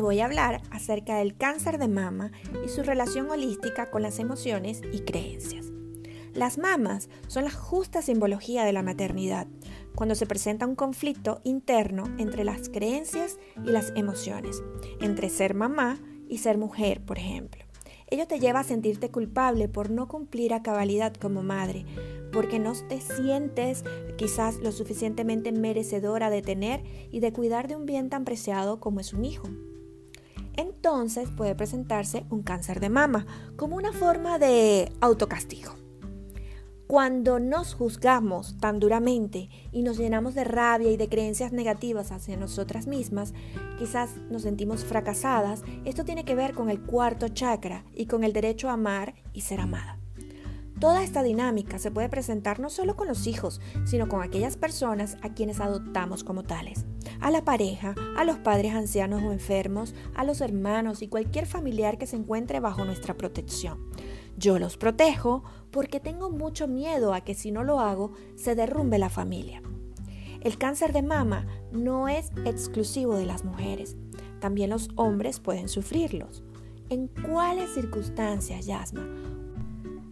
te voy a hablar acerca del cáncer de mama y su relación holística con las emociones y creencias. Las mamas son la justa simbología de la maternidad, cuando se presenta un conflicto interno entre las creencias y las emociones, entre ser mamá y ser mujer, por ejemplo. Ello te lleva a sentirte culpable por no cumplir a cabalidad como madre, porque no te sientes quizás lo suficientemente merecedora de tener y de cuidar de un bien tan preciado como es un hijo. Entonces puede presentarse un cáncer de mama como una forma de autocastigo. Cuando nos juzgamos tan duramente y nos llenamos de rabia y de creencias negativas hacia nosotras mismas, quizás nos sentimos fracasadas, esto tiene que ver con el cuarto chakra y con el derecho a amar y ser amada. Toda esta dinámica se puede presentar no solo con los hijos, sino con aquellas personas a quienes adoptamos como tales. A la pareja, a los padres ancianos o enfermos, a los hermanos y cualquier familiar que se encuentre bajo nuestra protección. Yo los protejo porque tengo mucho miedo a que si no lo hago se derrumbe la familia. El cáncer de mama no es exclusivo de las mujeres, también los hombres pueden sufrirlos. ¿En cuáles circunstancias, Yasma?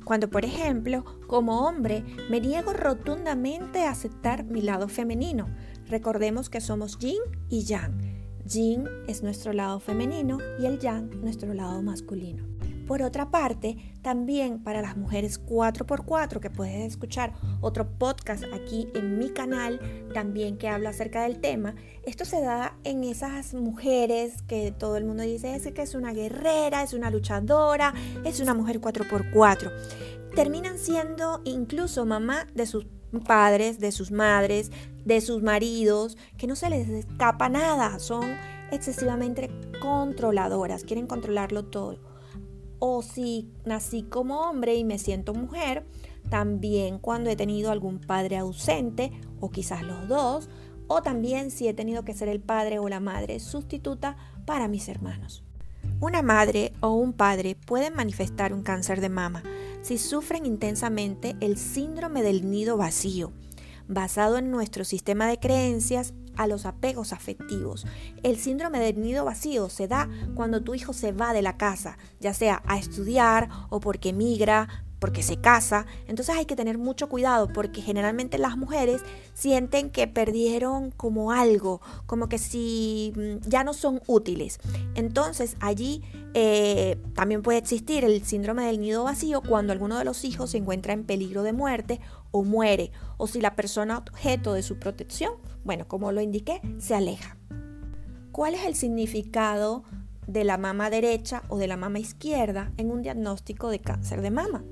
Cuando, por ejemplo, como hombre me niego rotundamente a aceptar mi lado femenino. Recordemos que somos yin y yang. Yin es nuestro lado femenino y el yang nuestro lado masculino. Por otra parte, también para las mujeres 4x4, que puedes escuchar otro podcast aquí en mi canal, también que habla acerca del tema, esto se da en esas mujeres que todo el mundo dice que es una guerrera, es una luchadora, es una mujer 4x4. Terminan siendo incluso mamá de sus padres, de sus madres, de sus maridos, que no se les escapa nada, son excesivamente controladoras, quieren controlarlo todo o si nací como hombre y me siento mujer, también cuando he tenido algún padre ausente o quizás los dos, o también si he tenido que ser el padre o la madre sustituta para mis hermanos. Una madre o un padre pueden manifestar un cáncer de mama si sufren intensamente el síndrome del nido vacío, basado en nuestro sistema de creencias a los apegos afectivos. El síndrome del nido vacío se da cuando tu hijo se va de la casa, ya sea a estudiar o porque migra, porque se casa. Entonces hay que tener mucho cuidado porque generalmente las mujeres sienten que perdieron como algo, como que si mm, ya no son útiles. Entonces allí eh, también puede existir el síndrome del nido vacío cuando alguno de los hijos se encuentra en peligro de muerte o muere, o si la persona objeto de su protección, bueno, como lo indiqué, se aleja. ¿Cuál es el significado de la mama derecha o de la mama izquierda en un diagnóstico de cáncer de mama?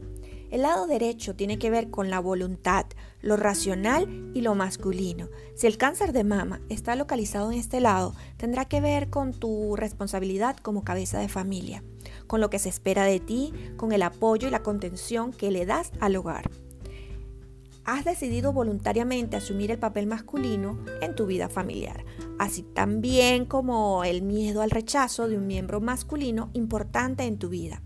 El lado derecho tiene que ver con la voluntad, lo racional y lo masculino. Si el cáncer de mama está localizado en este lado, tendrá que ver con tu responsabilidad como cabeza de familia, con lo que se espera de ti, con el apoyo y la contención que le das al hogar. Has decidido voluntariamente asumir el papel masculino en tu vida familiar, así también como el miedo al rechazo de un miembro masculino importante en tu vida.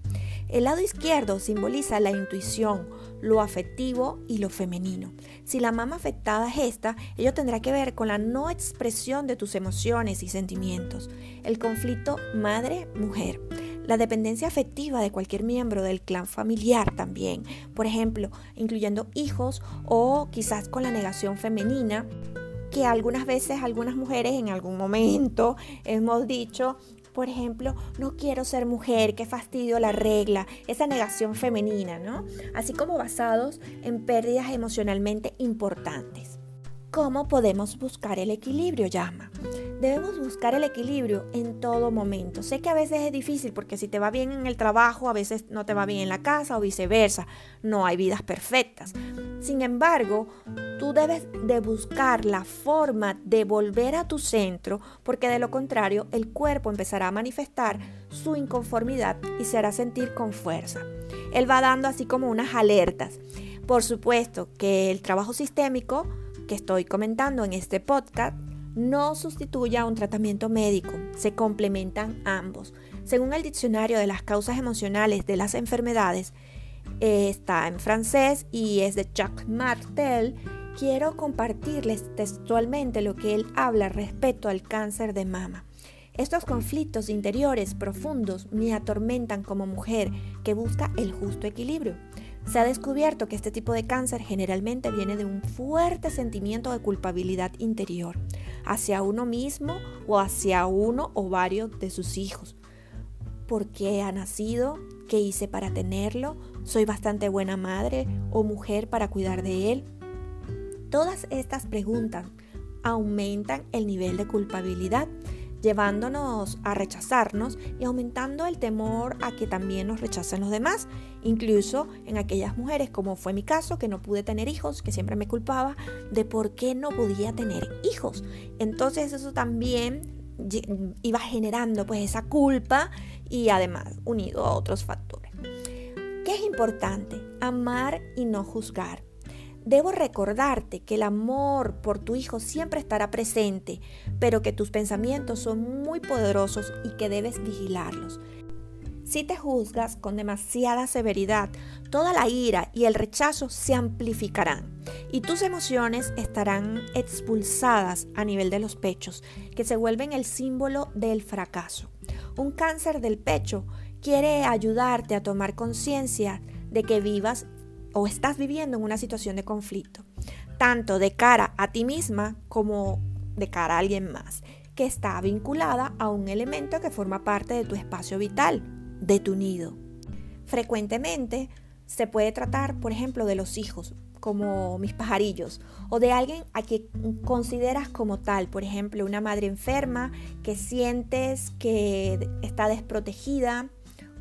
El lado izquierdo simboliza la intuición, lo afectivo y lo femenino. Si la mama afectada es esta, ello tendrá que ver con la no expresión de tus emociones y sentimientos, el conflicto madre-mujer, la dependencia afectiva de cualquier miembro del clan familiar también, por ejemplo, incluyendo hijos o quizás con la negación femenina que algunas veces algunas mujeres en algún momento hemos dicho por ejemplo, no quiero ser mujer, qué fastidio la regla, esa negación femenina, ¿no? Así como basados en pérdidas emocionalmente importantes. ¿Cómo podemos buscar el equilibrio, llama? Debemos buscar el equilibrio en todo momento. Sé que a veces es difícil porque si te va bien en el trabajo, a veces no te va bien en la casa o viceversa. No hay vidas perfectas. Sin embargo, tú debes de buscar la forma de volver a tu centro porque de lo contrario el cuerpo empezará a manifestar su inconformidad y se hará sentir con fuerza. Él va dando así como unas alertas. Por supuesto que el trabajo sistémico que estoy comentando en este podcast no sustituye a un tratamiento médico, se complementan ambos. Según el diccionario de las causas emocionales de las enfermedades, eh, está en francés y es de Jacques Martel, quiero compartirles textualmente lo que él habla respecto al cáncer de mama. Estos conflictos interiores profundos me atormentan como mujer que busca el justo equilibrio. Se ha descubierto que este tipo de cáncer generalmente viene de un fuerte sentimiento de culpabilidad interior hacia uno mismo o hacia uno o varios de sus hijos. ¿Por qué ha nacido? ¿Qué hice para tenerlo? ¿Soy bastante buena madre o mujer para cuidar de él? Todas estas preguntas aumentan el nivel de culpabilidad llevándonos a rechazarnos y aumentando el temor a que también nos rechacen los demás, incluso en aquellas mujeres, como fue mi caso, que no pude tener hijos, que siempre me culpaba de por qué no podía tener hijos. Entonces eso también iba generando pues esa culpa y además unido a otros factores. ¿Qué es importante? Amar y no juzgar. Debo recordarte que el amor por tu hijo siempre estará presente, pero que tus pensamientos son muy poderosos y que debes vigilarlos. Si te juzgas con demasiada severidad, toda la ira y el rechazo se amplificarán y tus emociones estarán expulsadas a nivel de los pechos, que se vuelven el símbolo del fracaso. Un cáncer del pecho quiere ayudarte a tomar conciencia de que vivas o estás viviendo en una situación de conflicto, tanto de cara a ti misma como de cara a alguien más, que está vinculada a un elemento que forma parte de tu espacio vital, de tu nido. Frecuentemente se puede tratar, por ejemplo, de los hijos, como mis pajarillos, o de alguien a quien consideras como tal, por ejemplo, una madre enferma que sientes que está desprotegida,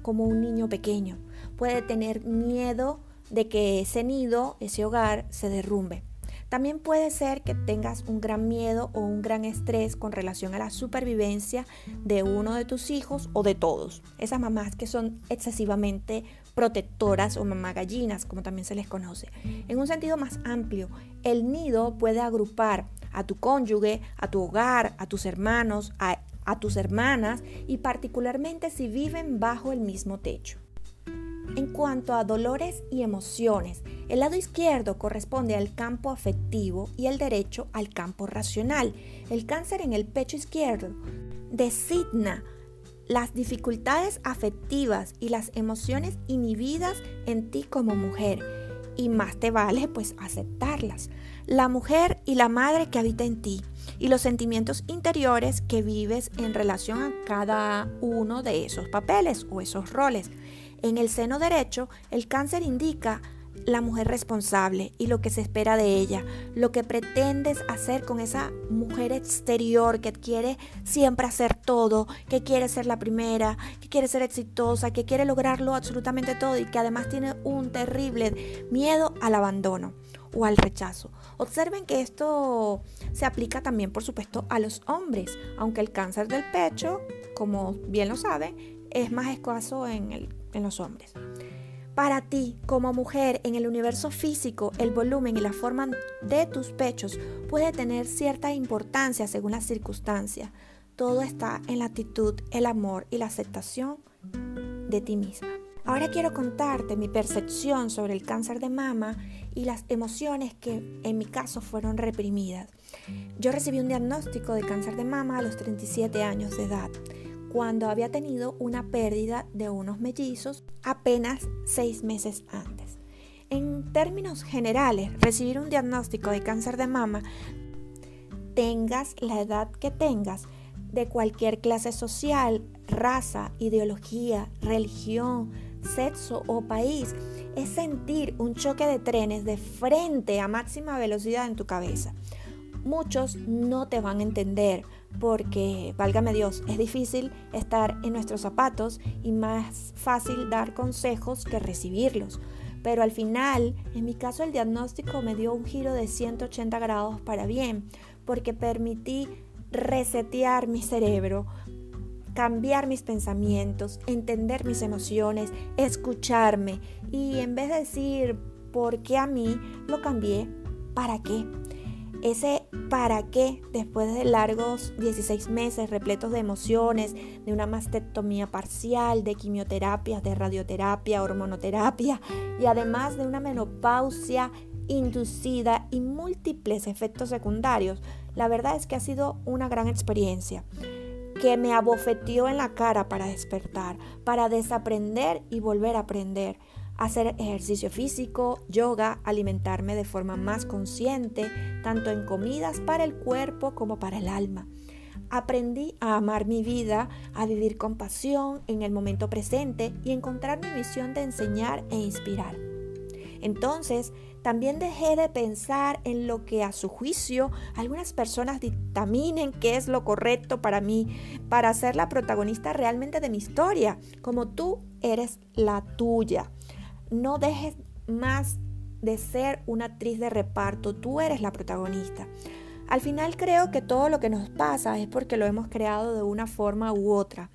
como un niño pequeño. Puede tener miedo de que ese nido, ese hogar, se derrumbe. También puede ser que tengas un gran miedo o un gran estrés con relación a la supervivencia de uno de tus hijos o de todos. Esas mamás que son excesivamente protectoras o mamá gallinas, como también se les conoce. En un sentido más amplio, el nido puede agrupar a tu cónyuge, a tu hogar, a tus hermanos, a, a tus hermanas y particularmente si viven bajo el mismo techo. En cuanto a dolores y emociones, el lado izquierdo corresponde al campo afectivo y el derecho al campo racional. El cáncer en el pecho izquierdo designa las dificultades afectivas y las emociones inhibidas en ti como mujer. Y más te vale pues aceptarlas. La mujer y la madre que habita en ti y los sentimientos interiores que vives en relación a cada uno de esos papeles o esos roles. En el seno derecho, el cáncer indica la mujer responsable y lo que se espera de ella, lo que pretendes hacer con esa mujer exterior que quiere siempre hacer todo, que quiere ser la primera, que quiere ser exitosa, que quiere lograrlo absolutamente todo y que además tiene un terrible miedo al abandono o al rechazo. Observen que esto se aplica también, por supuesto, a los hombres, aunque el cáncer del pecho, como bien lo saben, es más escaso en el en los hombres. Para ti, como mujer, en el universo físico, el volumen y la forma de tus pechos puede tener cierta importancia según las circunstancias. Todo está en la actitud, el amor y la aceptación de ti misma. Ahora quiero contarte mi percepción sobre el cáncer de mama y las emociones que en mi caso fueron reprimidas. Yo recibí un diagnóstico de cáncer de mama a los 37 años de edad cuando había tenido una pérdida de unos mellizos apenas seis meses antes. En términos generales, recibir un diagnóstico de cáncer de mama, tengas la edad que tengas, de cualquier clase social, raza, ideología, religión, sexo o país, es sentir un choque de trenes de frente a máxima velocidad en tu cabeza. Muchos no te van a entender porque, válgame Dios, es difícil estar en nuestros zapatos y más fácil dar consejos que recibirlos. Pero al final, en mi caso, el diagnóstico me dio un giro de 180 grados para bien, porque permití resetear mi cerebro, cambiar mis pensamientos, entender mis emociones, escucharme y en vez de decir por qué a mí, lo cambié para qué. Ese para qué, después de largos 16 meses repletos de emociones, de una mastectomía parcial, de quimioterapias, de radioterapia, hormonoterapia y además de una menopausia inducida y múltiples efectos secundarios, la verdad es que ha sido una gran experiencia. Que me abofeteó en la cara para despertar, para desaprender y volver a aprender, hacer ejercicio físico, yoga, alimentarme de forma más consciente, tanto en comidas para el cuerpo como para el alma. Aprendí a amar mi vida, a vivir con pasión en el momento presente y encontrar mi misión de enseñar e inspirar. Entonces, también dejé de pensar en lo que a su juicio algunas personas dictaminen que es lo correcto para mí, para ser la protagonista realmente de mi historia, como tú eres la tuya. No dejes más de ser una actriz de reparto, tú eres la protagonista. Al final creo que todo lo que nos pasa es porque lo hemos creado de una forma u otra.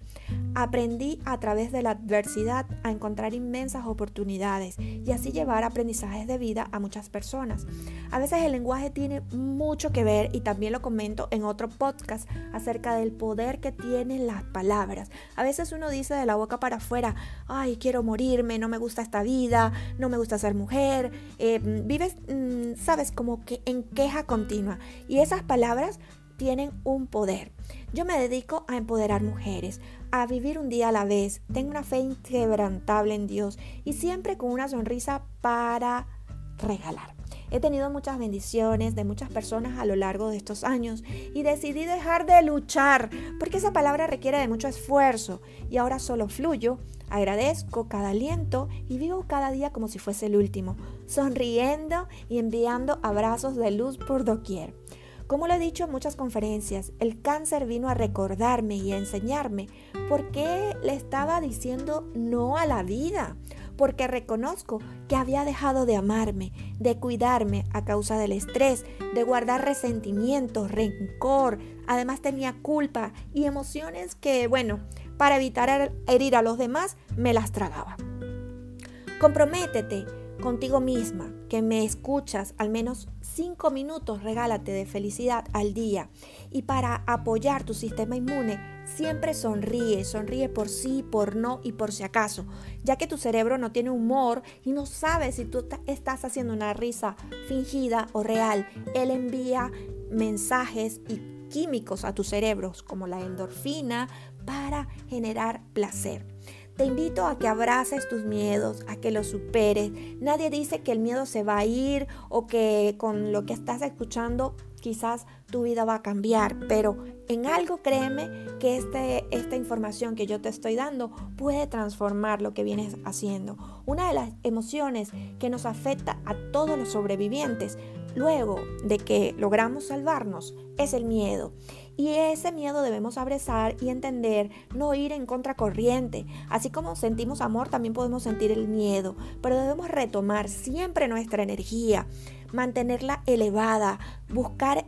Aprendí a través de la adversidad a encontrar inmensas oportunidades y así llevar aprendizajes de vida a muchas personas. A veces el lenguaje tiene mucho que ver y también lo comento en otro podcast acerca del poder que tienen las palabras. A veces uno dice de la boca para afuera, ay, quiero morirme, no me gusta esta vida, no me gusta ser mujer, eh, vives, mm, sabes, como que en queja continua. Y esas palabras tienen un poder. Yo me dedico a empoderar mujeres, a vivir un día a la vez. Tengo una fe inquebrantable en Dios y siempre con una sonrisa para regalar. He tenido muchas bendiciones de muchas personas a lo largo de estos años y decidí dejar de luchar porque esa palabra requiere de mucho esfuerzo y ahora solo fluyo, agradezco cada aliento y vivo cada día como si fuese el último, sonriendo y enviando abrazos de luz por doquier. Como lo he dicho en muchas conferencias, el cáncer vino a recordarme y a enseñarme por qué le estaba diciendo no a la vida, porque reconozco que había dejado de amarme, de cuidarme a causa del estrés, de guardar resentimiento, rencor, además tenía culpa y emociones que, bueno, para evitar herir a los demás, me las tragaba. Comprométete contigo misma, que me escuchas al menos 5 minutos, regálate de felicidad al día. Y para apoyar tu sistema inmune, siempre sonríe, sonríe por sí, por no y por si acaso, ya que tu cerebro no tiene humor y no sabe si tú estás haciendo una risa fingida o real. Él envía mensajes y químicos a tus cerebros como la endorfina para generar placer. Te invito a que abraces tus miedos, a que los superes. Nadie dice que el miedo se va a ir o que con lo que estás escuchando quizás tu vida va a cambiar, pero en algo créeme que este, esta información que yo te estoy dando puede transformar lo que vienes haciendo. Una de las emociones que nos afecta a todos los sobrevivientes luego de que logramos salvarnos es el miedo. Y ese miedo debemos abrazar y entender, no ir en contracorriente. Así como sentimos amor, también podemos sentir el miedo, pero debemos retomar siempre nuestra energía, mantenerla elevada, buscar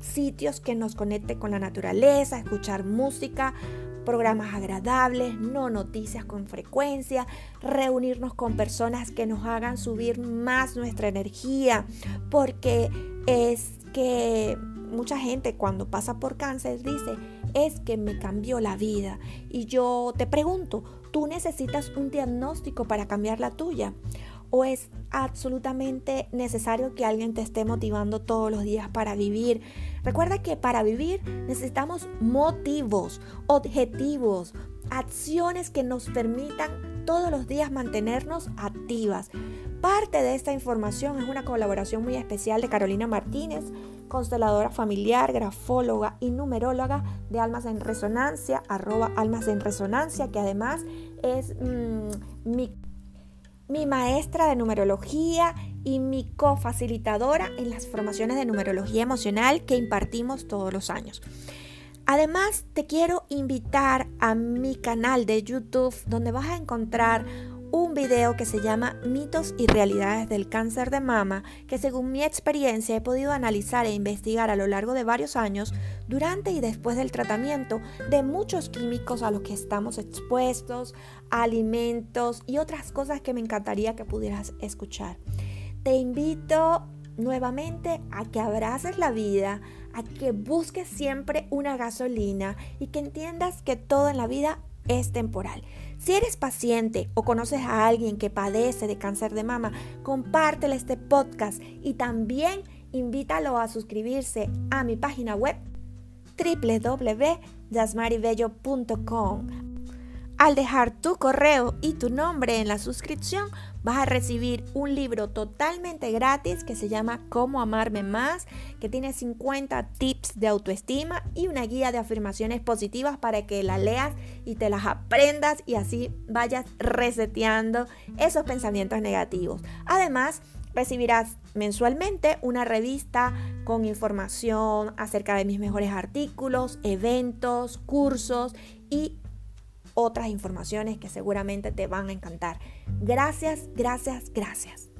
sitios que nos conecten con la naturaleza, escuchar música, programas agradables, no noticias con frecuencia, reunirnos con personas que nos hagan subir más nuestra energía, porque es que mucha gente cuando pasa por cáncer dice, es que me cambió la vida. Y yo te pregunto, ¿tú necesitas un diagnóstico para cambiar la tuya? ¿O es absolutamente necesario que alguien te esté motivando todos los días para vivir? Recuerda que para vivir necesitamos motivos, objetivos, acciones que nos permitan todos los días mantenernos activas. Parte de esta información es una colaboración muy especial de Carolina Martínez, consteladora familiar, grafóloga y numeróloga de Almas en Resonancia, arroba Almas en Resonancia, que además es mm, mi, mi maestra de numerología y mi cofacilitadora en las formaciones de numerología emocional que impartimos todos los años. Además, te quiero invitar a mi canal de YouTube donde vas a encontrar un video que se llama Mitos y Realidades del Cáncer de Mama, que según mi experiencia he podido analizar e investigar a lo largo de varios años, durante y después del tratamiento de muchos químicos a los que estamos expuestos, alimentos y otras cosas que me encantaría que pudieras escuchar. Te invito nuevamente a que abraces la vida, a que busques siempre una gasolina y que entiendas que todo en la vida es temporal. Si eres paciente o conoces a alguien que padece de cáncer de mama, compártele este podcast y también invítalo a suscribirse a mi página web www yasmaribello.com. Al dejar tu correo y tu nombre en la suscripción, vas a recibir un libro totalmente gratis que se llama Cómo amarme más, que tiene 50 tips de autoestima y una guía de afirmaciones positivas para que la leas y te las aprendas y así vayas reseteando esos pensamientos negativos. Además, recibirás mensualmente una revista con información acerca de mis mejores artículos, eventos, cursos y otras informaciones que seguramente te van a encantar. Gracias, gracias, gracias.